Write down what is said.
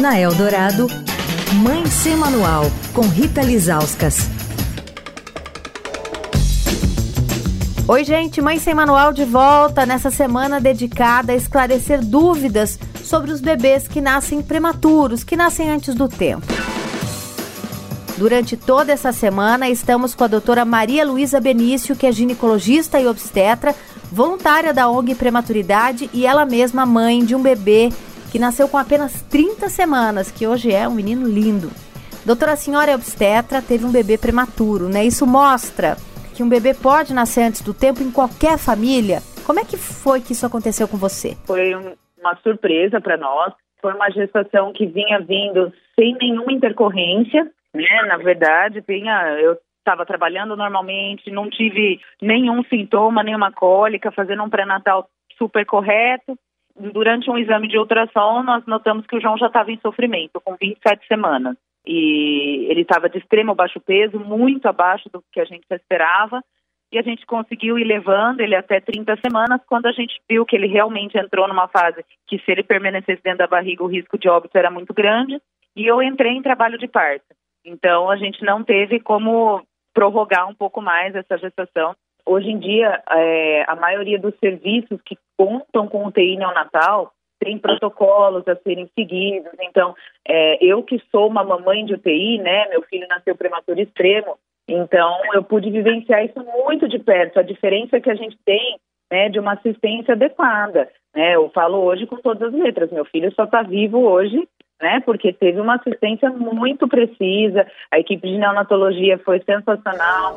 Na Eldorado, Mãe Sem Manual, com Rita Lizauskas. Oi, gente, Mãe Sem Manual de volta nessa semana dedicada a esclarecer dúvidas sobre os bebês que nascem prematuros, que nascem antes do tempo. Durante toda essa semana, estamos com a doutora Maria Luísa Benício, que é ginecologista e obstetra, voluntária da ONG Prematuridade e ela mesma mãe de um bebê que nasceu com apenas 30 semanas, que hoje é um menino lindo. Doutora, senhora é obstetra, teve um bebê prematuro, né? Isso mostra que um bebê pode nascer antes do tempo em qualquer família. Como é que foi que isso aconteceu com você? Foi uma surpresa para nós. Foi uma gestação que vinha vindo sem nenhuma intercorrência, né? Na verdade, vinha, eu estava trabalhando normalmente, não tive nenhum sintoma, nenhuma cólica, fazendo um pré-natal super correto durante um exame de ultrassom, nós notamos que o João já estava em sofrimento, com 27 semanas. E ele estava de extremo baixo peso, muito abaixo do que a gente esperava. E a gente conseguiu ir levando ele até 30 semanas, quando a gente viu que ele realmente entrou numa fase que, se ele permanecesse dentro da barriga, o risco de óbito era muito grande. E eu entrei em trabalho de parto. Então, a gente não teve como prorrogar um pouco mais essa gestação. Hoje em dia, é, a maioria dos serviços que contam com UTI neonatal tem protocolos a serem seguidos. Então, é, eu que sou uma mamãe de UTI, né, meu filho nasceu prematuro extremo, então eu pude vivenciar isso muito de perto. A diferença que a gente tem né, de uma assistência adequada. Né? Eu falo hoje com todas as letras. Meu filho só está vivo hoje, né? Porque teve uma assistência muito precisa. A equipe de neonatologia foi sensacional.